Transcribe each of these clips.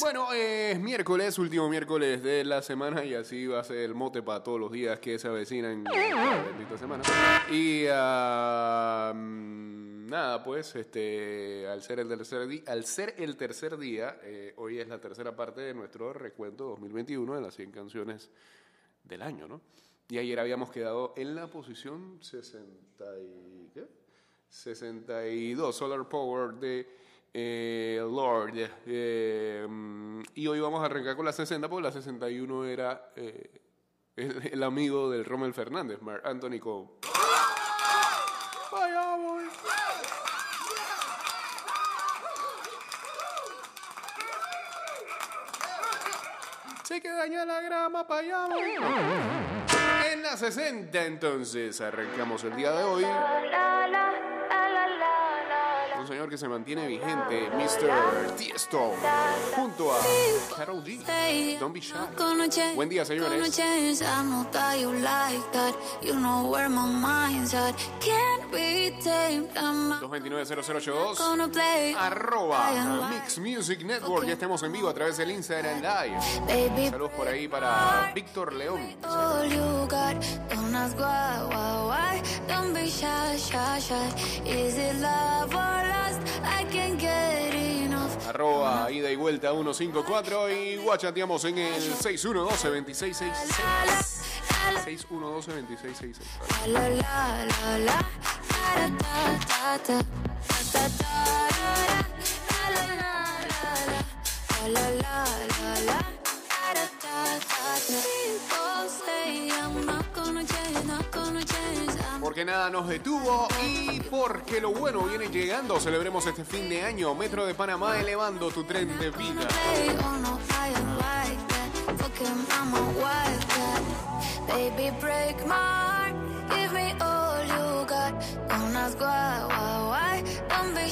Bueno, es miércoles, último miércoles de la semana y así va a ser el mote para todos los días que se avecinan bendita semana. Y mm, nada, pues, este, al ser el tercer día, al ser el tercer día, eh, hoy es la tercera parte de nuestro recuento 2021 de las 100 canciones del año, ¿no? Y ayer habíamos quedado en la posición 60 y, ¿qué? 62, Solar Power de eh, Lord. eh, mm, y hoy vamos a arrancar con la 60, porque la 61 era eh, el, el amigo del Rommel Fernández, Mark Anthony Cole. Vaya, voy. Se que daña la grama, para allá voy. En la 60 entonces arrancamos el día de hoy. Señor que se mantiene vigente, Mr. Tiesto, junto a Karol G. Don't be shy. Buen día, señores. 229-0082. Arroba Mix Music Network. Ya estamos en vivo a través del Instagram Live. Saludos por ahí para Víctor León. Don't be shy. Is it love or Arroba ida y vuelta 154 y guachateamos en el 6112-2666. 6112-2666. La la la la, da da da da, da da da da, la la la la, la la la la, da da da da. People say I'm not gonna change, not gonna change. Porque nada nos detuvo y porque lo bueno viene llegando. Celebremos este fin de año. Metro de Panamá elevando tu tren de vida.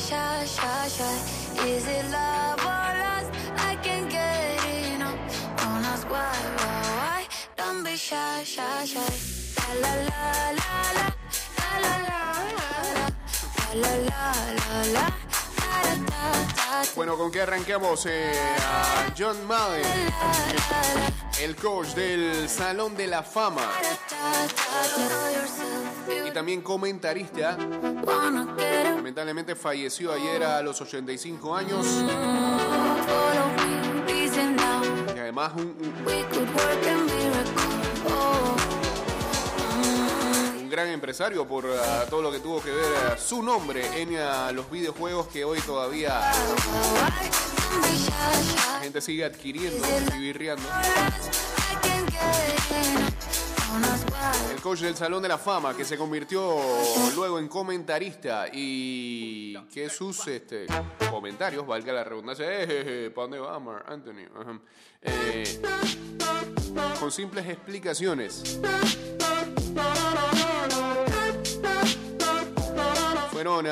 shy, shy, shy. Is it love or lust? Bueno, ¿con qué arrancamos? Eh, a John Madden, el coach del Salón de la Fama y también comentarista. Lamentablemente falleció ayer a los 85 años y además un, un- gran empresario por ah, todo lo que tuvo que ver ah, su nombre en ah, los videojuegos que hoy todavía la gente sigue adquiriendo y virreando. El coach del Salón de la Fama que se convirtió luego en comentarista y que sus este, comentarios, valga la redundancia, eh, ¿para dónde va Mark Anthony? Eh, con simples explicaciones. Fueron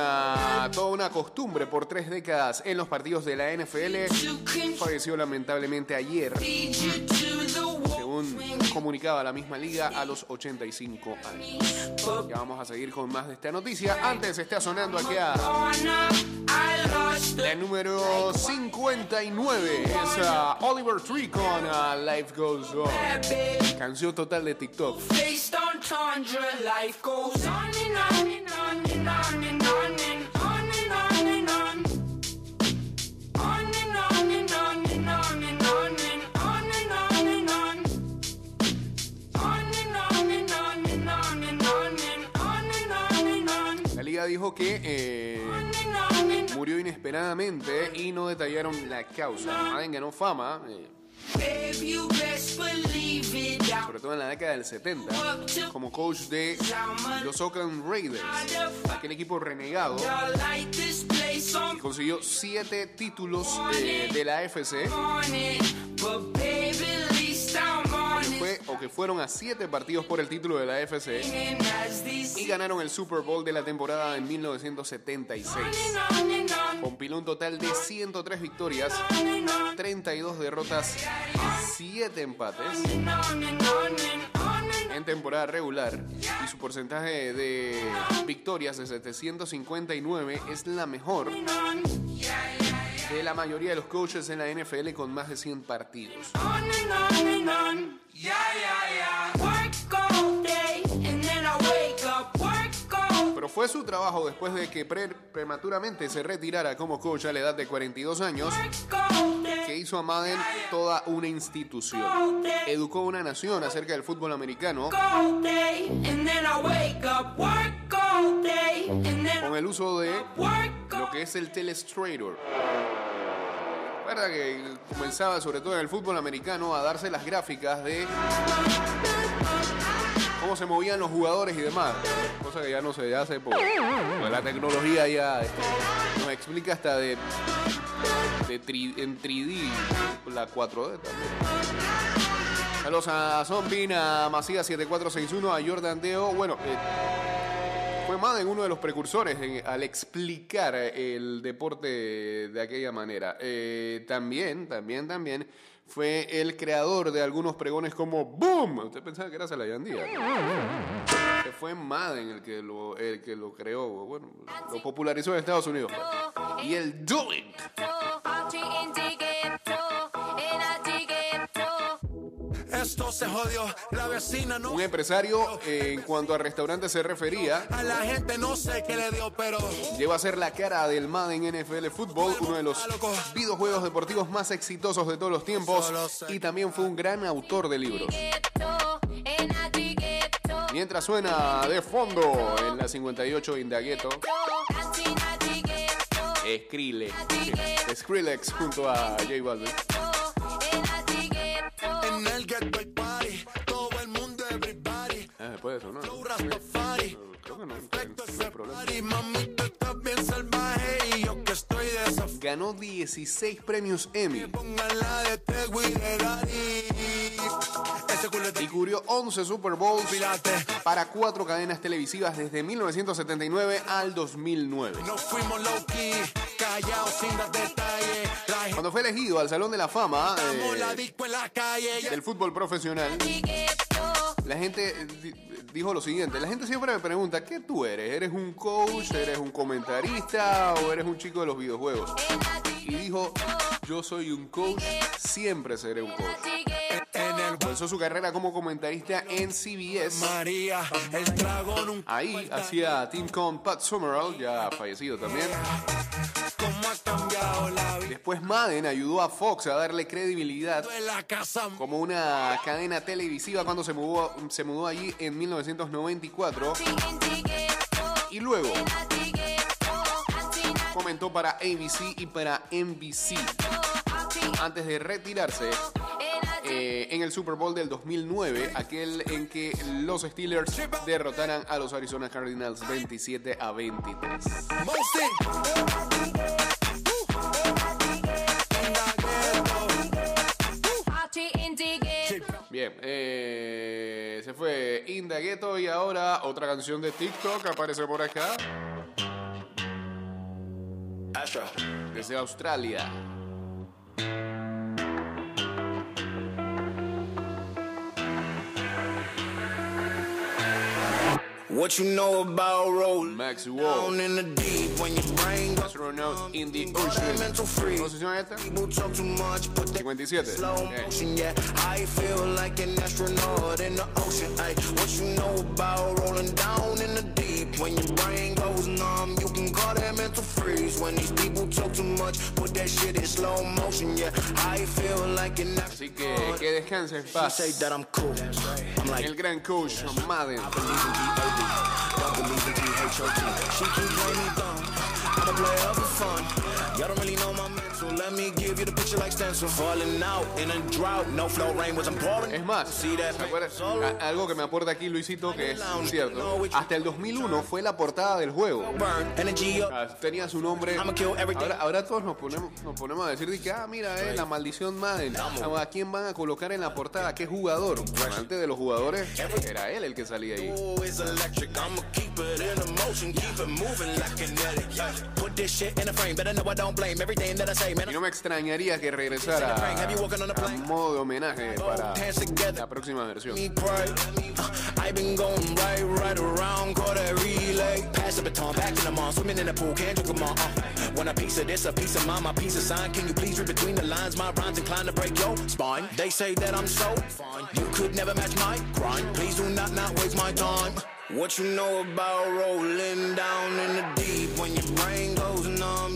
toda una costumbre por tres décadas en los partidos de la NFL. Falleció lamentablemente ayer, según comunicaba la misma liga, a los 85 años. Ya vamos a seguir con más de esta noticia. Antes está sonando aquí a la número 59. Es a Oliver Tree con a Life Goes On. Canción total de TikTok. Dijo que eh, murió inesperadamente y no detallaron la causa. Madden ganó fama, eh, sobre todo en la década del 70, como coach de los Oakland Raiders, aquel equipo renegado consiguió siete títulos eh, de la AFC o que fueron a 7 partidos por el título de la FC y ganaron el Super Bowl de la temporada de 1976. Compiló un total de 103 victorias, 32 derrotas, 7 empates en temporada regular y su porcentaje de victorias de 759 es la mejor de la mayoría de los coaches en la NFL con más de 100 partidos. Pero fue su trabajo después de que pre- prematuramente se retirara como coach a la edad de 42 años que hizo a Madden toda una institución. Educó a una nación acerca del fútbol americano con el uso de que es el telestrator. Recuerda que comenzaba sobre todo en el fútbol americano a darse las gráficas de cómo se movían los jugadores y demás. Cosa que ya no se hace por, la tecnología ya este, nos explica hasta de, de tri- en 3D, la 4D también. Saludos a Zombin, a Macías 7461, a Jordan Deo. Bueno, eh, fue Madden uno de los precursores en- al explicar el deporte de aquella manera. Eh, también, también, también fue el creador de algunos pregones como ¡Boom! Usted pensaba que era Salayandía. Fue Madden el que lo, el que lo creó, bueno, lo popularizó en Estados Unidos. Y el Do It. Esto se jodió, la vecina no. Un empresario, eh, en cuanto a restaurantes se refería, A la gente no sé qué le dio, pero Lleva a ser la cara del Madden NFL Football, uno de los videojuegos deportivos más exitosos de todos los tiempos y también fue un gran autor de libros. Mientras suena de fondo en la 58 Indagueto, Skrillex, Skrillex junto a J Balvin. F- Ganó 16 premios Emmy. Y cubrió 11 Super Bowls para cuatro cadenas televisivas desde 1979 al 2009. No fuimos low key, callados sin dar detalles. La Cuando fue elegido al Salón de la Fama eh, del fútbol profesional, la gente eh, dijo lo siguiente, la gente siempre me pregunta, ¿qué tú eres? ¿Eres un coach? ¿Eres un comentarista? ¿O eres un chico de los videojuegos? Y dijo, yo soy un coach, siempre seré un coach. Comenzó su carrera como comentarista en CBS. María, el Ahí hacía team con Pat Summerall, ya fallecido también. Después Madden ayudó a Fox a darle credibilidad como una cadena televisiva cuando se mudó, se mudó allí en 1994 y luego comentó para ABC y para NBC antes de retirarse eh, en el Super Bowl del 2009, aquel en que los Steelers derrotaran a los Arizona Cardinals 27 a 23. Fue Inda Ghetto y ahora otra canción de TikTok aparece por acá. Desde Australia. What you know about rolling Max down in the deep when your brain goes Astronaut in the Ocean. mental free. ¿Cómo se esta? People talk too much, put that 57. slow motion, yeah. I feel like an astronaut in the ocean. Ay, what you know about rolling down in the deep when your brain goes numb? You can call that mental freeze. When these people talk too much, put that shit in slow motion, yeah. I feel like an Así que astronaut. que descanse en She paz. say that I'm cool. I'm like, El gran coach Madden. G-H-O-T. She keep playing me dumb. I'm a player for fun. Y'all don't really know my. Let me give you the picture like stencil. Falling out in a drought. No flow rain was I'm pouring. Es más, algo que me aporta aquí Luisito que es cierto. Hasta el 2001 fue la portada del juego. Ah, Tenía su nombre. Ahora, ahora todos nos ponemos, nos ponemos a decir de que, ah, mira, eh, la maldición Madden. Ah, ¿A quién van a colocar en la portada? ¿Qué jugador? Antes de los jugadores, era él el que salía ahí. A no me extrañaría que regresara a modo de homenaje para la próxima versión. I've been going right, right around, call that relay. Pass the baton, back to the mall, swimming in the pool, can't drink 'em all. Uh, want a piece of this, a piece of mine, my piece of sign. Can you please read between the lines? My rhymes inclined to break your spine. They say that I'm so fine, you could never match my grind. Please do not not waste my time. What you know about rolling down in the deep? When your brain goes numb,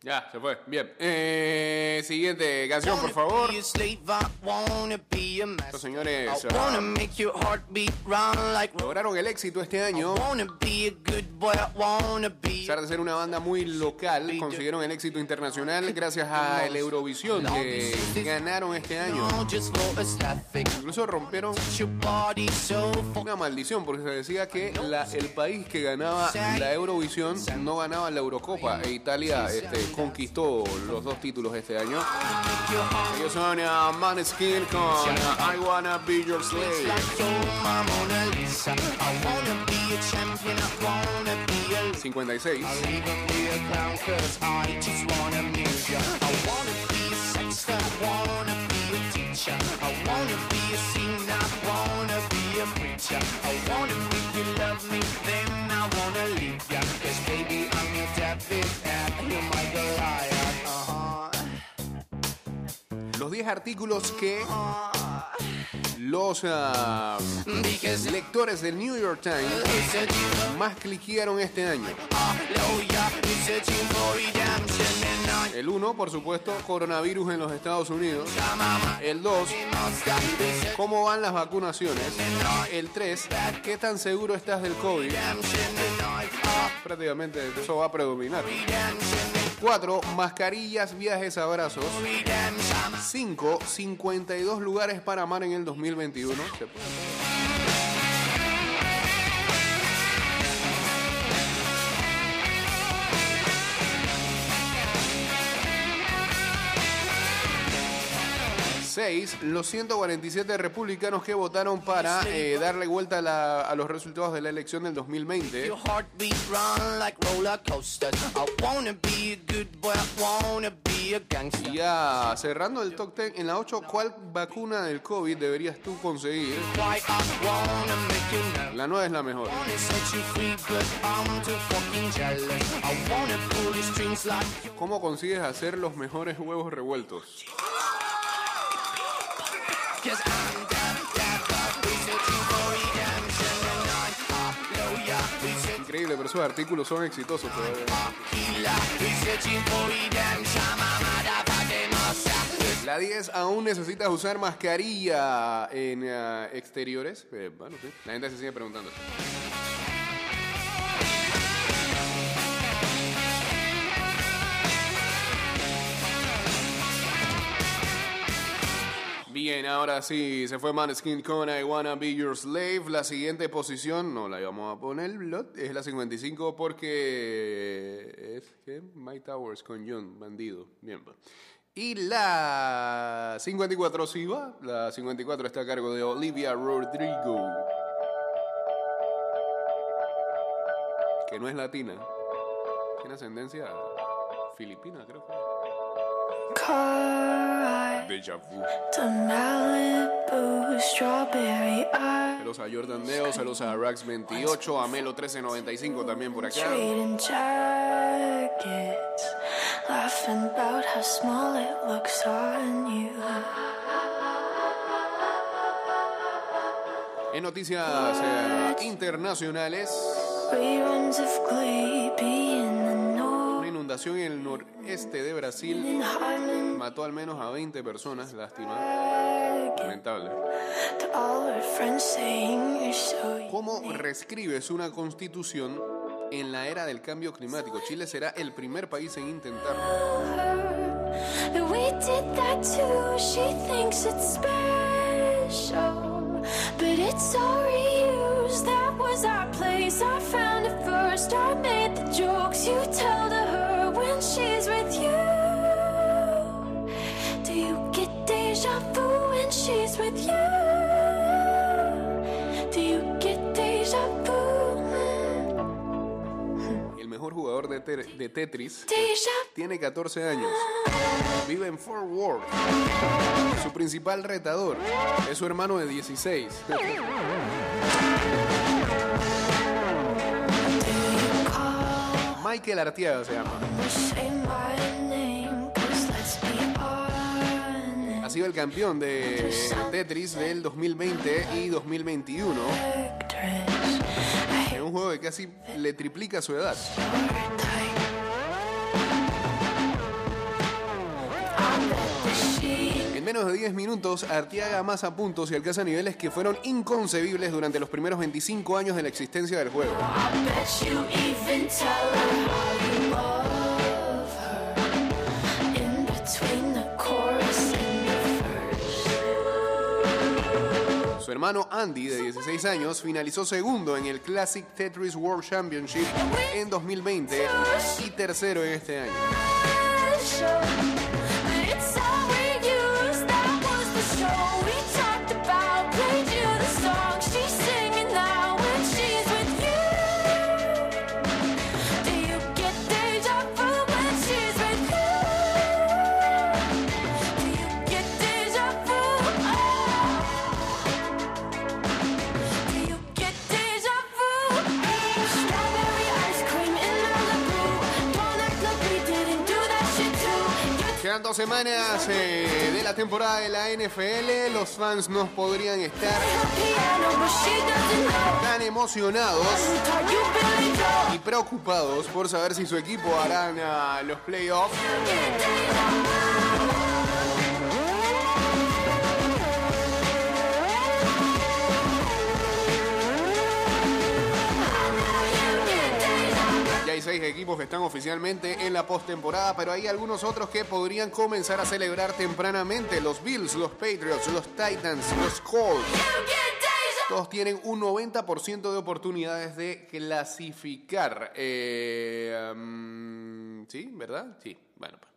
Ya, se fue. Bien. Eh, siguiente canción, por favor. Estos señores ah, lograron el éxito este año. A pesar de ser una banda muy local, consiguieron el éxito internacional gracias a el Eurovisión que ganaron este año. Incluso rompieron una maldición porque se decía que la- el país que ganaba la Eurovisión no ganaba la Eurocopa e Italia este, conquistó los dos títulos este año. Ellos son uh, Maneskin con uh, I Wanna Be Your Slave. ...56... ...56... 10 artículos que los ah, lectores del New York Times más cliquearon este año. El 1, por supuesto, coronavirus en los Estados Unidos. El 2, cómo van las vacunaciones. El 3, qué tan seguro estás del COVID. Prácticamente eso va a predominar. 4, mascarillas, viajes, abrazos. 5, 52 lugares para amar en el 2021. Se puede. Seis, los 147 republicanos que votaron para eh, darle vuelta a, la- a los resultados de la elección del 2020. Your heartbeat run like roller coasters. I wanna be a good boy, I wanna be a gangster. Y ya cerrando el top 10, en la 8, ¿cuál vacuna del COVID deberías tú conseguir? La 9 es la mejor. ¿Cómo consigues hacer los mejores huevos revueltos? Cause I'm down, down, down. We searching for redemption and I'm hallelujah. We searching Increíble, pero esos artículos son exitosos todavía. La 10, ¿aún necesitas usar mascarilla en eh, exteriores? Eh, bueno, sí. La gente se sigue preguntando. Bien, ahora sí, se fue Maneskin con I Wanna Be Your Slave. La siguiente posición, no la íbamos a poner, es la 55 porque es que Mike Towers con John, bandido. Bien. Y la 54 sí va, la 54 está a cargo de Olivia Rodrigo. Que no es latina, tiene ascendencia filipina, creo que. Deja vu. Saludos a Jordan Deo, saludos a Rax 28, a Melo 1395 también por acá. En noticias eh, internacionales, inundación en el noreste de Brasil mató al menos a 20 personas, lástima, lamentable. ¿Cómo reescribes una constitución en la era del cambio climático? Chile será el primer país en intentarlo. that was our place. I found it first. I made the jokes you tell to she's with you? Do you get deja vu? El mejor jugador de, de Tetris Deja tiene 14 años. Vive en Fort Worth. Su principal retador es su hermano de 16. Michael Artiaga se llama. El campeón de Tetris del 2020 y 2021. En un juego que casi le triplica su edad. En menos de 10 minutos, Artiaga amasa puntos y alcanza niveles que fueron inconcebibles durante los primeros 25 años de la existencia del juego. Su hermano Andy, de 16 años, finalizó segundo en el Classic Tetris World Championship en 2020 y tercero en este año. Semanas eh, de la temporada de la NFL. Los fans no podrían estar tan emocionados y preocupados por saber si su equipo harán ah, los playoffs. Equipos que están oficialmente en la postemporada, pero hay algunos otros que podrían comenzar a celebrar tempranamente. Los Bills, los Patriots, los Titans, los Colts. Todos tienen un 90% de oportunidades de clasificar. Eh, mm, ¿Sí? ¿Verdad? Sí. Bueno. pues.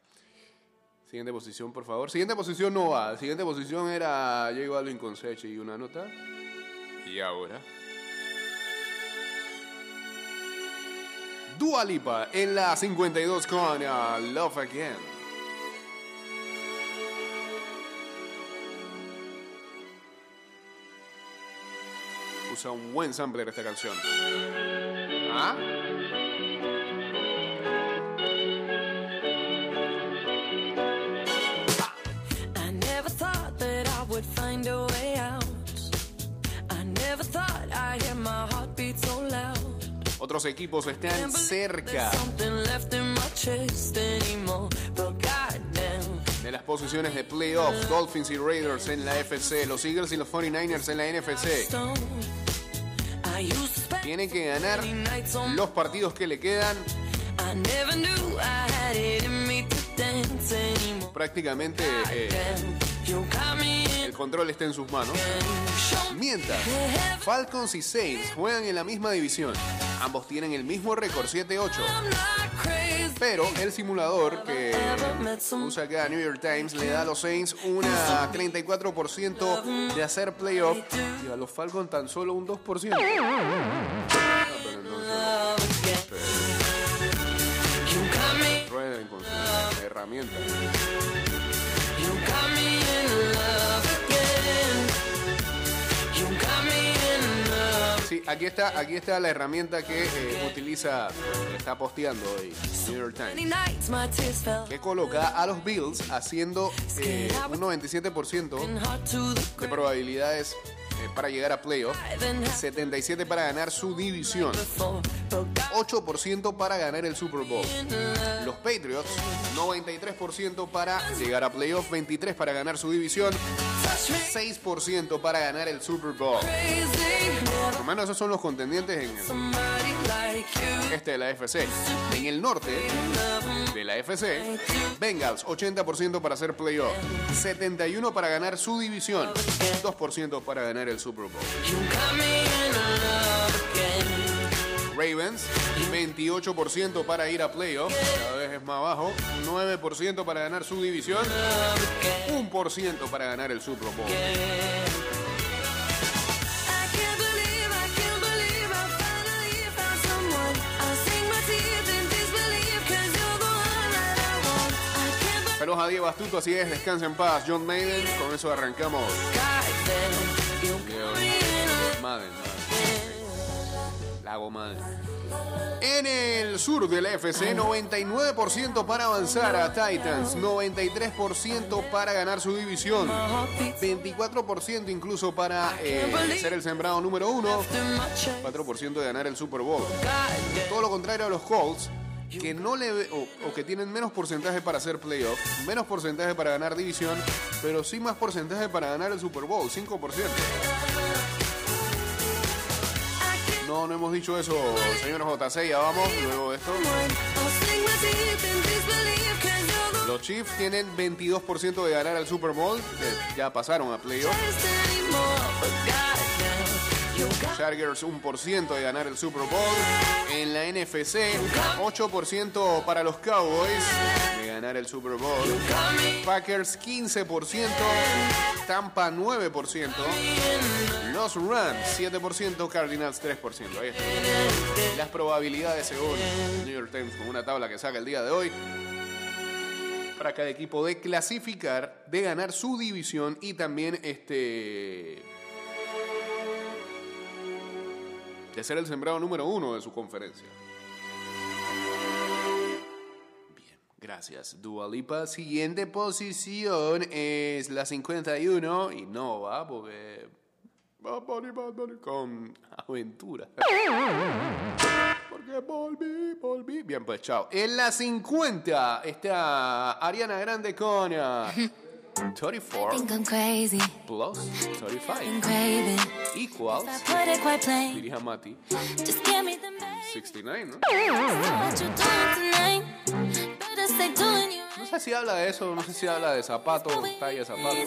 Siguiente posición, por favor. Siguiente posición no va. Siguiente posición era J Balvin con Seche y una nota. Y ahora. Dua Lipa en la 52 con ah, Love Again. Usa un buen sampler esta canción. ¿Ah? I never thought that I would find a way out. I never thought I'd hear my heartbeat so loud. Otros equipos están cerca de las posiciones de playoffs. Dolphins y Raiders en la FC. Los Eagles y los 49ers en la NFC. Tienen que ganar los partidos que le quedan. Prácticamente eh, El control está en sus manos. Mientras, Falcons y Saints juegan en la misma división. Ambos tienen el mismo récord 7-8. I'm not crazy. Pero el simulador que usa acá New York Times le da a los Saints una 34% de hacer playoff y a los Falcons tan solo un 2%. Ah, pero entonces, love aquí está, aquí está la herramienta que eh, utiliza, está posteando hoy New York Times. Que coloca a los Bills haciendo eh, un 97% And hard to the de probabilidades eh, para llegar a playoff, Then 77 para ganar su división, before, but got 8% para ganar el Super Bowl. Los Patriots, 93% para llegar a playoff, 23 para ganar su división, Touch me 6% para ganar el Super Bowl. menos esos son los contendientes en el. Este de la FC. En el norte de la FC, Bengals 80% para hacer playoff, 71 para ganar su división, 2% para ganar el Super Bowl. Ravens, 28% para ir a playoff, cada vez es más bajo, 9% para ganar su división, 1% para ganar el Super Bowl. Saludos a Diego Astuto, así es, descansa en paz, John Maiden, con eso arrancamos. Lago Madden. En el sur del FC, 99% para avanzar a Titans, 93% para ganar su división, 24% incluso para eh, ser el sembrado número uno, 4% de ganar el Super Bowl. Todo lo contrario a los Colts, que no le o, o que tienen menos porcentaje para hacer playoff, menos porcentaje para ganar división, pero sí más porcentaje para ganar el Super Bowl, 5%. No, no hemos dicho eso, señor JC, ya vamos, luego de esto. Los Chiefs tienen 22% de ganar el Super Bowl, ya pasaron a playoff. Chargers 1% de ganar el Super Bowl. En la NFC, 8% para los Cowboys de ganar el Super Bowl. Packers 15%, Tampa 9%, los Rams 7%, Cardinals 3%. Ahí está. Las probabilidades según New York Times con una tabla que saca el día de hoy para cada equipo de clasificar, de ganar su división y también este de ser el sembrado número uno de su conferencia. Bien, gracias. Dualipa, siguiente posición es la 51 y no va porque Bad Bunny, Bad Bunny con aventura. Porque volví, volví. Bien, pues chao. En la 50 está Ariana Grande con 34 Think I'm crazy, plus 35 I'm craving. equals, diría Mati, Just give me the main. 69, ¿no? No sé si habla de eso, no sé si habla de zapatos, talla de zapatos.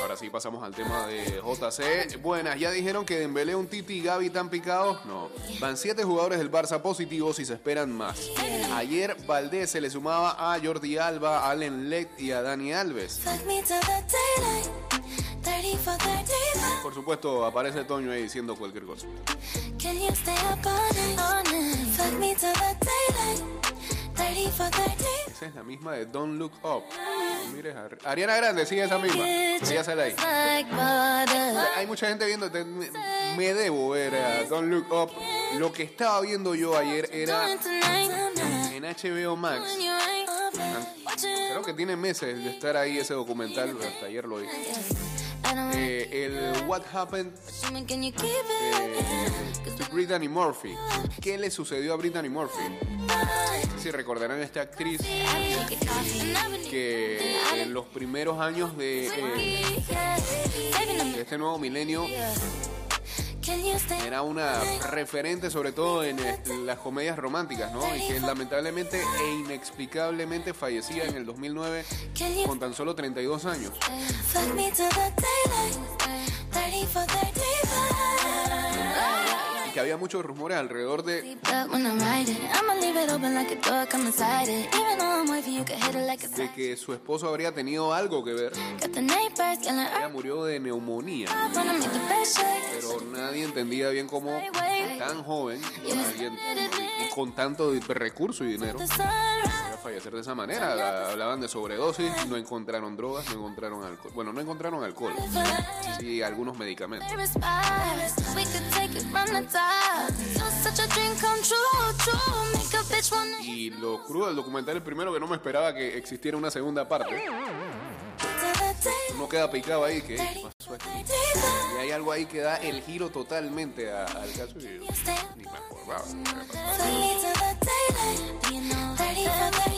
Ahora sí pasamos al tema de JC. Buenas, ya dijeron que Dembélé, un Titi y Gaby están picados. No, van siete jugadores del Barça positivos y se esperan más. Ayer Valdés se le sumaba a Jordi Alba, a Allen Lect y a Dani Alves. Fuck me till the daylight. 30 for 35. Por supuesto, aparece Toño ahí diciendo cualquier cosa. Esa es la misma de Don't Look Up. Ariana Grande, sigue esa misma. Ella ahí. Hay mucha gente viendo, me, debo ver a Don't Look Up. Lo que estaba viendo yo ayer era en HBO Max. Creo que tiene meses de estar ahí ese documental, hasta ayer lo vi. Eh, el What Happened eh, to Brittany Murphy. ¿Qué le sucedió a Brittany Murphy? Si recordarán a esta actriz que en los primeros años de, eh, este nuevo milenio era una referente sobre todo en eh, las comedias románticas, ¿no? Y que lamentablemente e inexplicablemente fallecía en el 2009 Can you con tan solo 32 años. Que había muchos rumores alrededor de, de que su esposo habría tenido algo que ver. Ella murió de neumonía, pero nadie entendía bien cómo tan joven alguien, y con tanto recurso y dinero Fallecer de esa manera. Hablaban de sobredosis, no encontraron drogas, no encontraron alcohol. Bueno, no encontraron alcohol, sí algunos medicamentos. Y lo crudo del documental es primero que no me esperaba que existiera una segunda parte. Uno queda picado ahí, que ¿qué pasó aquí? Y hay algo ahí que da el giro totalmente a- al caso y yo ni me acordaba. Me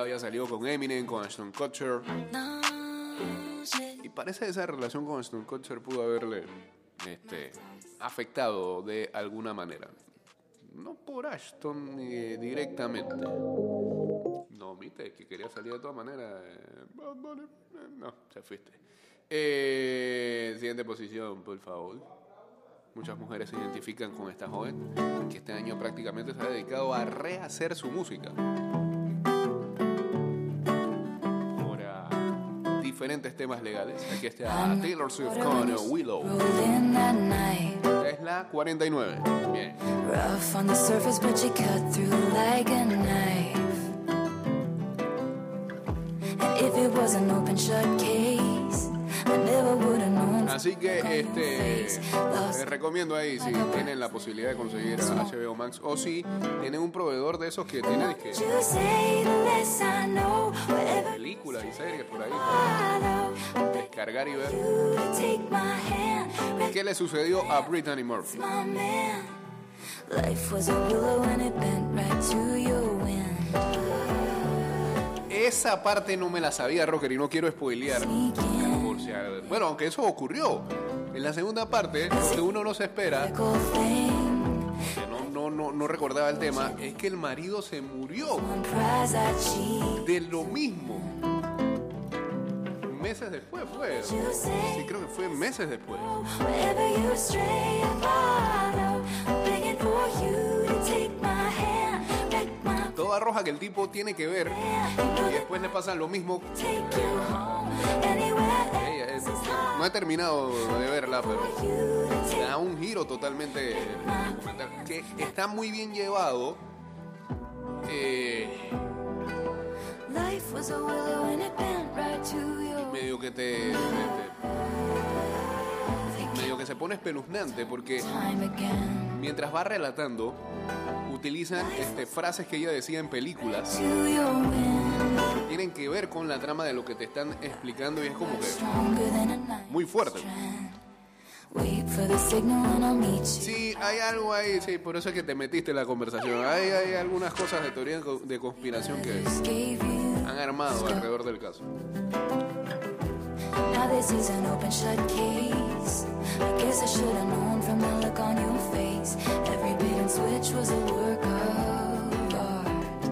35. Y ella había salido con Eminem, con Ashton Kutcher. No. Y parece que esa relación con Ashton Kutcher pudo haberle este, afectado de alguna manera. No por Ashton eh, directamente. viste, que quería salir de todas maneras. eh, no, se fuiste. Eh, siguiente posición, por favor. Muchas mujeres se identifican con esta joven que este año prácticamente se ha dedicado a rehacer su música. Diferentes temas legales. Aquí está Taylor Swift con Willow. Rolling that night. Es la 49. Bien. Rough on the surface, but you cut through like a knife. And if it was an open shut case, Así que este les recomiendo ahí si tienen la posibilidad de conseguir a HBO Max o si tienen un proveedor de esos que tiene que películas y series por ahí. para descargar y ver. ¿Qué le sucedió a Brittany Murphy? Esa parte no me la sabía, Rocker, y no quiero spoilear. Bueno, aunque eso ocurrió. En la segunda parte, lo que uno no se espera, no, no, no, no recordaba el tema, es que el marido se murió de lo mismo. Meses después fue. Sí, creo que fue meses después. Roja que el tipo tiene que ver y después le pasa lo mismo. no he terminado de verla, pero da un giro totalmente que está muy bien llevado. Eh, medio que te, te- medio que se pone espeluznante porque. Mientras va relatando utilizan este, frases que ella decía en películas tienen que ver con la trama de lo que te están explicando y es como que muy fuerte. Sí, hay algo ahí, sí, por eso es que te metiste en la conversación. Hay, hay algunas cosas de teoría de conspiración que han armado alrededor del caso. Now this is an open shut case. I guess I should have known from the look on your face. Every bait and switch was a work of art.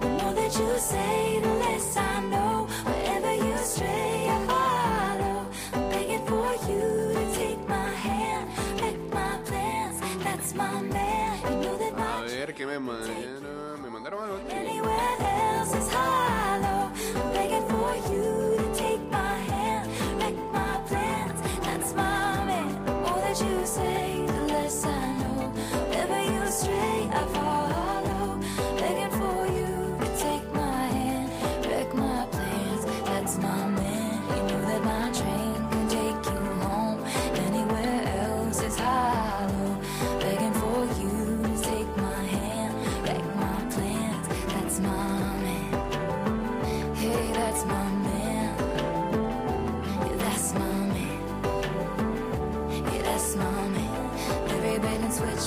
The more that you say, the less I know. Wherever you stray, I follow. I'm begging for you to take my hand, wreck my plans. That's my man. You know that A my ver, ¿qué me mandaron? ¿Me mandaron algo?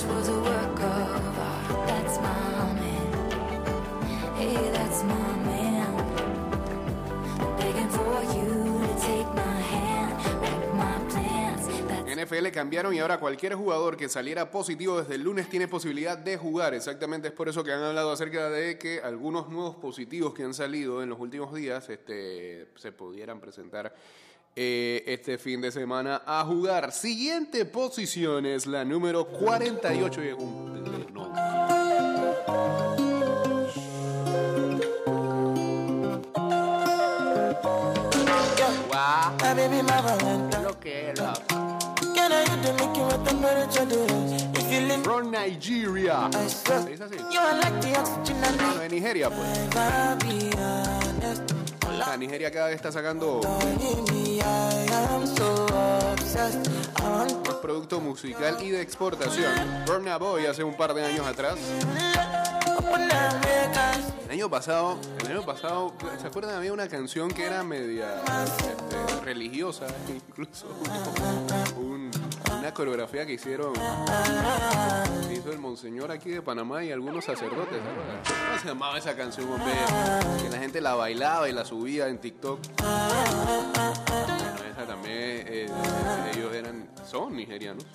Was a. That's my. Hey, that's my man. Begging for you to take my hand, NFL cambiaron y ahora cualquier jugador que saliera positivo desde el lunes tiene posibilidad de jugar. Exactamente es por eso que han hablado acerca de que algunos nuevos positivos que han salido en los últimos días este, se pudieran presentar eh, este fin de semana a jugar. Siguiente posición es la número 48. y es un- no. Valentine. lo que era. From Nigeria. I swear. ¿Se dice así? Bueno, de Nigeria, pues. Nigeria cada vez está sacando más producto musical y de exportación. Burna Boy hace un par de años atrás. El año pasado, el año pasado, ¿se acuerdan? Había una canción que era media este, religiosa, incluso. Un- una coreografía que hicieron, hizo el monseñor aquí de Panamá y algunos sacerdotes. ¿se acuerdan? ¿Cómo se llamaba esa canción, hombre? Que la gente la bailaba y la subía en TikTok. Bueno, esa también, eh, ellos eran, son nigerianos.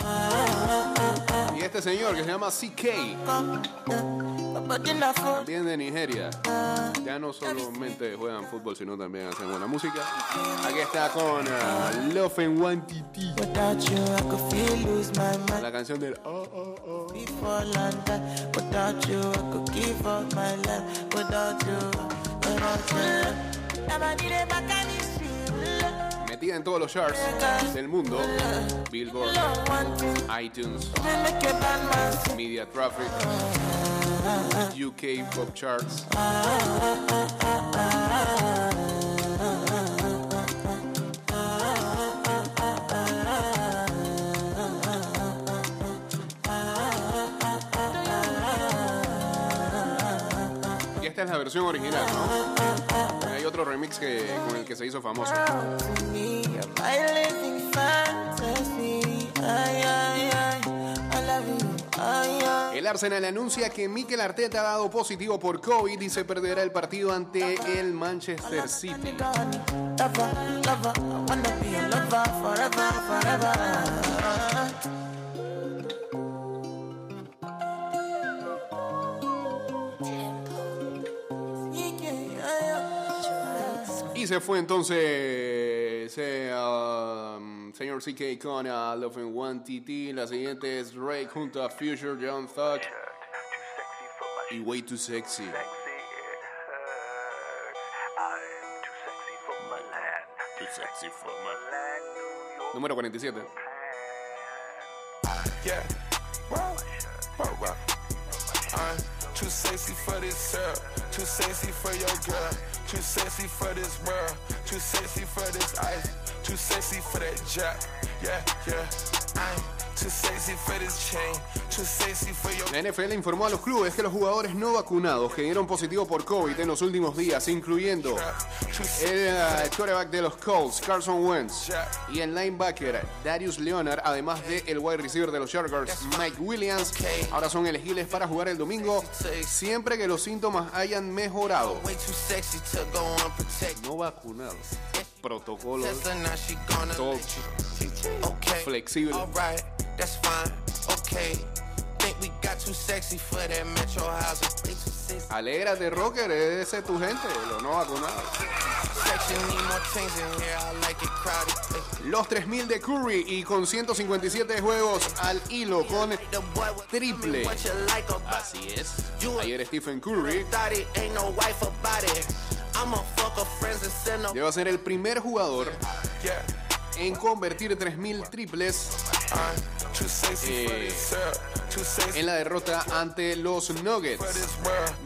Y este señor que se llama CK. También de Nigeria. Ya no solamente juegan fútbol, sino también hacen buena música. Aquí está con ah, Love and One TT. Without you, I could feel lose my mind. La canción del oh, oh, oh. Without En todos los charts del mundo. Billboard, iTunes. Media Traffic, UK Pop Charts. Esta es la versión original, ¿no? Remix con el que se hizo famoso. El Arsenal anuncia que Mikel Arteta ha dado positivo por COVID y se perderá el partido ante el Manchester City. Se fue entonces eh, um, señor CK con uh, Love and One TT. La siguiente es Drake junto a Future John Thug y Way Too Sexy. Número 47. Yeah. Too sexy for this girl. Too sexy for your girl. Too sexy for this world. Too sexy for this ice. Too sexy for that jack. Yeah, yeah. La NFL informó a los clubes que los jugadores no vacunados que dieron positivo por COVID en los últimos días, incluyendo el uh, quarterback de los Colts, Carson Wentz, y el linebacker Darius Leonard, además de el wide receiver de los Chargers, Mike Williams, ahora son elegibles para jugar el domingo siempre que los síntomas hayan mejorado. No vacunados. Protocolos todo flexible. Sexy. Alégrate, rocker, ese es tu gente, los no crowded. Los 3000 de Curry y con 157 juegos al hilo con triple. Así es. Ayer Stephen Curry Llegó a ser el primer jugador en convertir 3000 triples Eh, en la derrota ante los Nuggets.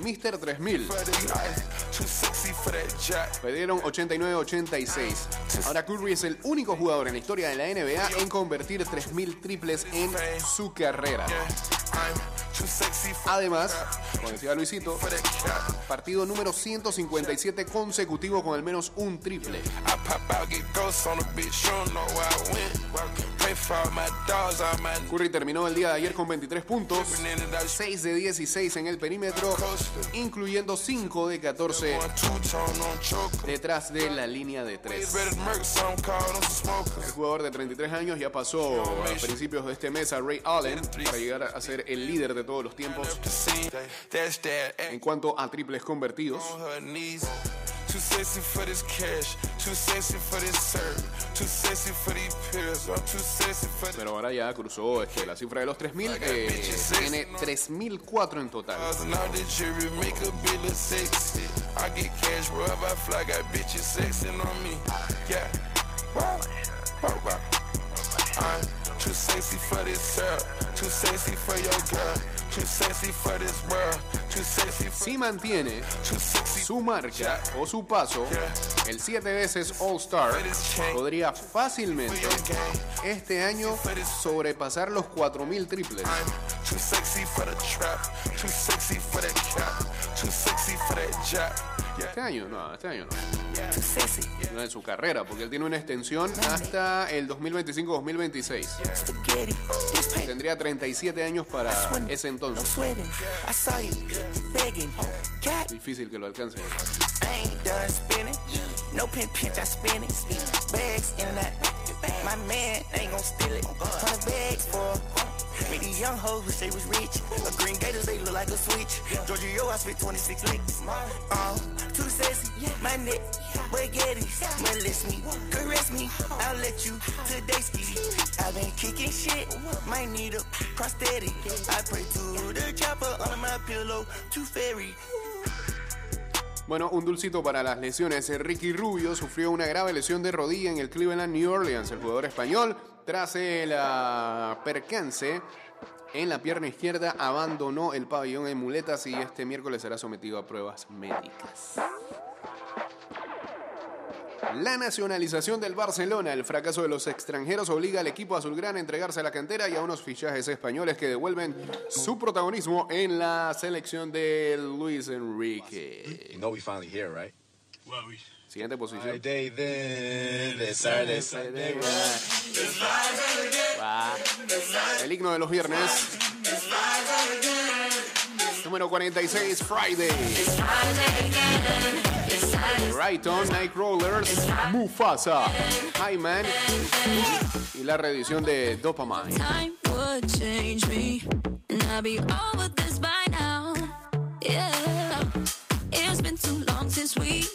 Mr. 3000 For this ice. Too sexy for that jack. perdieron 89-86. Ahora Curry es el único jugador en la historia de la NBA en convertir 3000 triples en su carrera. Además, como decía Luisito, partido número 157 consecutivo con al menos un triple. Curry terminó el día de ayer con 23 puntos, 6 de 16 en el perímetro, incluyendo 5 de 14 one two tone on choker. detrás de la línea de They 3. better murk some call them some El jugador de 33 años ya pasó a principios de este mes a Ray Allen para llegar a ser el líder de todos los tiempos en cuanto a triples convertidos. Pero ahora ya cruzó este, la cifra de los 3.000, eh, tiene 3.004 en total. All the too sexy for this girl, too sexy for your girl, too sexy for this world, too sexy for Si mantiene too sexy su marca o su paso, el 7 veces All-Star podría fácilmente este año sobrepasar los 4.000 triples. Too sexy for the trap, too sexy for cap, too sexy for that. Yeah. Este año, no, este año no. Too sexy. No en su carrera, porque él tiene una extensión hasta el 2025-2026. Spaghetti. This paper Tendría 37 años para ese entonces. Difícil que lo alcance. No pin pinch, I spin it. Bags in that. My man ain't gon' steal it. Hundred bags for Made these young hoes wish they was rich. A green gators, they look like a switch. Georgia, yo, I spit 26 licks. Uh, too sexy, my neck, spaghettis. Molest me, caress me, I'll let you today ski. I've been kicking shit, might need a prosthetic. I pray to the chopper under my pillow, too fairy. Bueno, un dulcito para las lesiones. Ricky Rubio sufrió una grave lesión de rodilla en el Cleveland New Orleans. El jugador español, tras el ah, percance en la pierna izquierda, abandonó el pabellón en muletas y este miércoles será sometido a pruebas médicas. La nacionalización del Barcelona, el fracaso de los extranjeros obliga al equipo azulgrana a entregarse a la cantera y a unos fichajes españoles que devuelven su protagonismo en la selección de Luis Enrique. You know we finally here, right? Siguiente posición. El himno de los viernes. Número 46, Friday. Brighton, Nightcrawlers, Mufasa, Hyman y la reedición de Dopamine. Time would change me, and I'll be over this by now. Yeah, it's been too long since we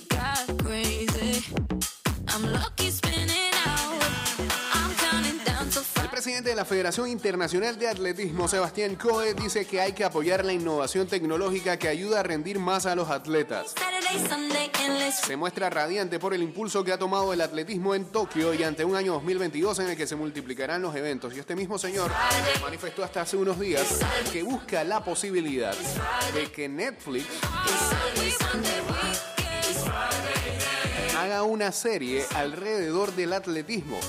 de la Federación Internacional de Atletismo, Sebastián Coe, dice que hay que apoyar la innovación tecnológica que ayuda a rendir más a los atletas. Se muestra radiante por el impulso que ha tomado el atletismo en Tokio y ante un año 2022 en el que se multiplicarán los eventos. Y este mismo señor manifestó hasta hace unos días que busca la posibilidad de que Netflix haga una serie alrededor del atletismo.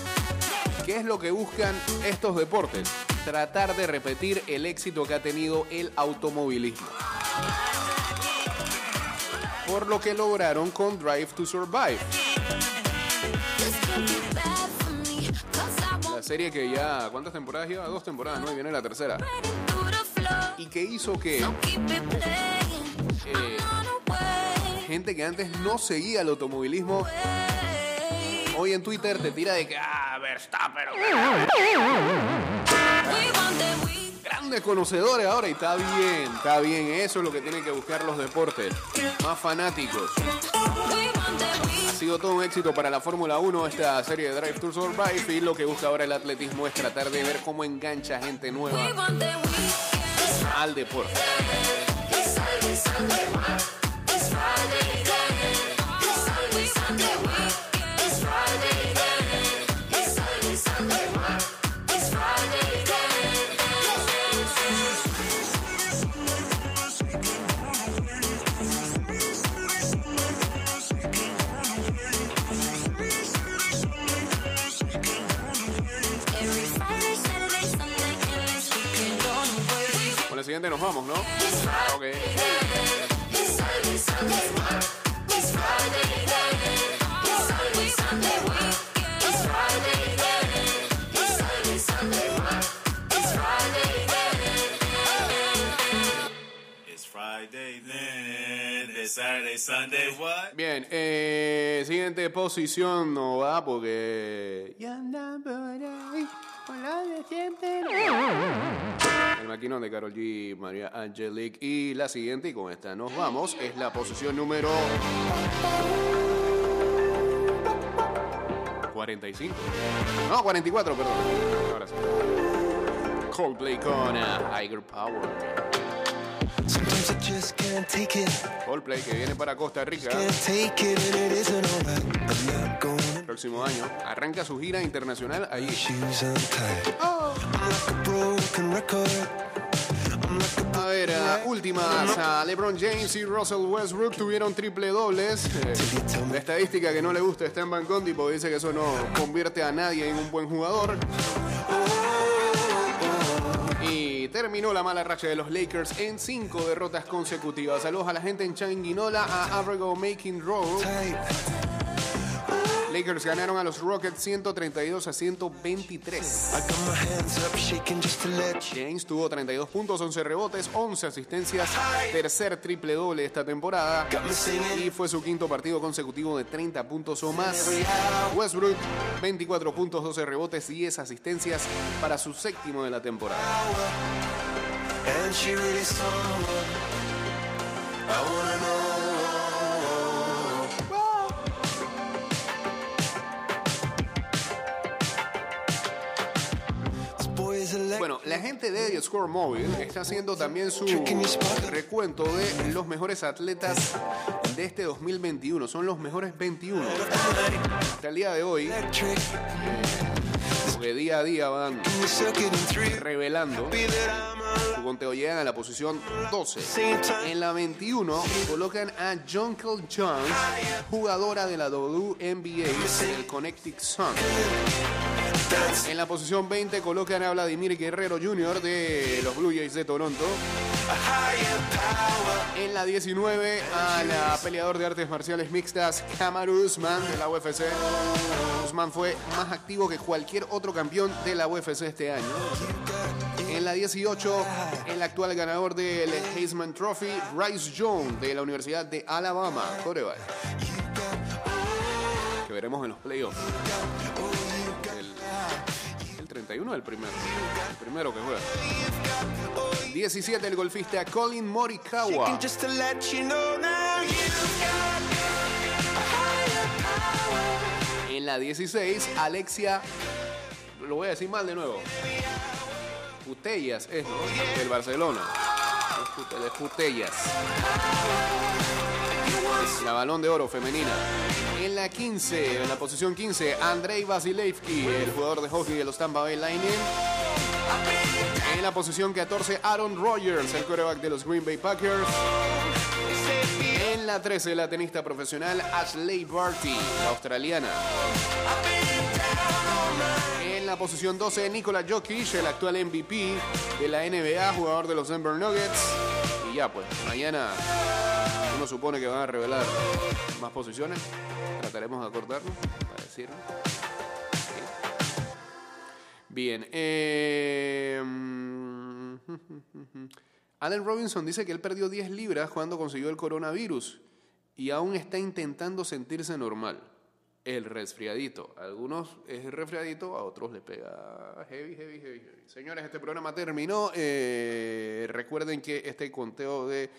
¿Qué es lo que buscan estos deportes? Tratar de repetir el éxito que ha tenido el automovilismo. Por lo que lograron con Drive to Survive. La serie que ya, ¿cuántas temporadas lleva? Dos temporadas, ¿no? Y viene la tercera. Y que hizo que. Eh. Gente que antes no seguía el automovilismo, hoy en Twitter te tira de que, ah, Verstappen, grandes conocedores ahora y está bien, está bien, eso es lo que tienen que buscar los deportes, más fanáticos. Ha sido todo un éxito para la Fórmula 1 esta serie de Drive to Survive y lo que busca ahora el atletismo es tratar de ver cómo engancha gente nueva al deporte. Siguiente posición no va porque. El maquinón de Carol G, María Angelique. Y la siguiente, y con esta nos vamos, es la posición número. 45. No, 44, perdón. Ahora sí. Coldplay con uh, Power. Coldplay que viene para Costa Rica. próximo año. Arranca su gira internacional. I'm like a ver, últimas. LeBron James y Russell Westbrook tuvieron triple dobles. Eh, la estadística que no le gusta está en Van Conti porque dice que eso no convierte a nadie en un buen jugador. Terminó la mala racha de los Lakers en cinco derrotas consecutivas. Saludos a la gente en Changuinola, a Abrego Making Road. Lakers ganaron a los Rockets 132 a 123. I got my hands up, shaking just to let you. James tuvo 32 puntos, 11 rebotes, 11 asistencias, tercer triple doble esta temporada y fue su quinto partido consecutivo de 30 puntos o más. Westbrook, 24 puntos, 12 rebotes, 10 asistencias para su séptimo de la temporada. And she really I boy is electric. Bueno, la gente de The Score Mobile está haciendo también su recuento de los mejores atletas de este 2021. Son los mejores 21. Hasta el día de hoy, Electric. Porque día a día van revelando su conteo. Llegan a la posición 12. same time. En la 21 colocan a Jungle Jones, jugadora de la WNBA del Connecticut Sun. En la posición 20 colocan a Vladimir Guerrero Jr. de los Blue Jays de Toronto. En la 19 a la peleador de artes marciales mixtas Kamaru Usman de la UFC. Usman fue más activo que cualquier otro campeón de la UFC este año. En la 18, el actual ganador del Heisman Trophy, Bryce Jones de la Universidad de Alabama, coreback. Que veremos en los playoffs. El, el 31 del primero. El primero que juega. 17, el golfista Colin Morikawa. En la 16, Alexia, lo voy a decir mal de nuevo. Putellas es, ¿no? Del Barcelona. Putellas. La balón de oro femenina. En la 15, en la posición 15, Andrei Vasilevsky, el jugador de hockey de los Tampa Bay Lightning. En la posición 14, Aaron Rodgers, el quarterback de los Green Bay Packers. En la 13, la tenista profesional Ashley Barty, australiana. En la posición 12, Nikola Jokic, el actual MVP de la NBA, jugador de los Denver Nuggets. Y ya, pues, mañana supone que van a revelar más posiciones. Trataremos de acordarnos para decirlo. Bien. eh, Allen Robinson dice que él perdió 10 libras cuando consiguió el coronavirus y aún está intentando sentirse normal. El resfriadito. Algunos es el resfriadito, a otros le pega heavy, heavy, heavy, heavy. Señores, este programa terminó. Eh, recuerden que este conteo de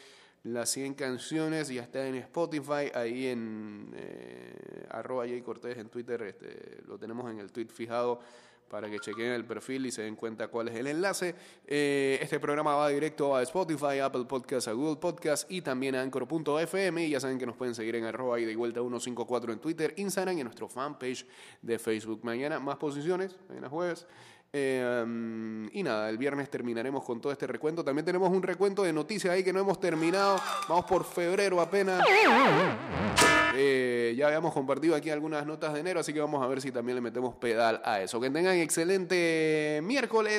las 100 canciones ya está en Spotify, ahí en eh, arroba Jay Cortés en Twitter, este, lo tenemos en el tweet fijado para que chequen el perfil y se den cuenta cuál es el enlace. Eh, este programa va directo a Spotify, Apple Podcasts, a Google Podcasts y también a Anchor.fm. Y ya saben que nos pueden seguir en arroba y de vuelta 154 en Twitter, Instagram y en nuestro fanpage de Facebook. Mañana más posiciones, mañana jueves. Um, y nada, el viernes terminaremos con todo este recuento. También tenemos un recuento de noticias ahí que no hemos terminado. Vamos por febrero apenas. Eh, ya habíamos compartido aquí algunas notas de enero, así que vamos a ver si también le metemos pedal a eso. Que tengan excelente miércoles.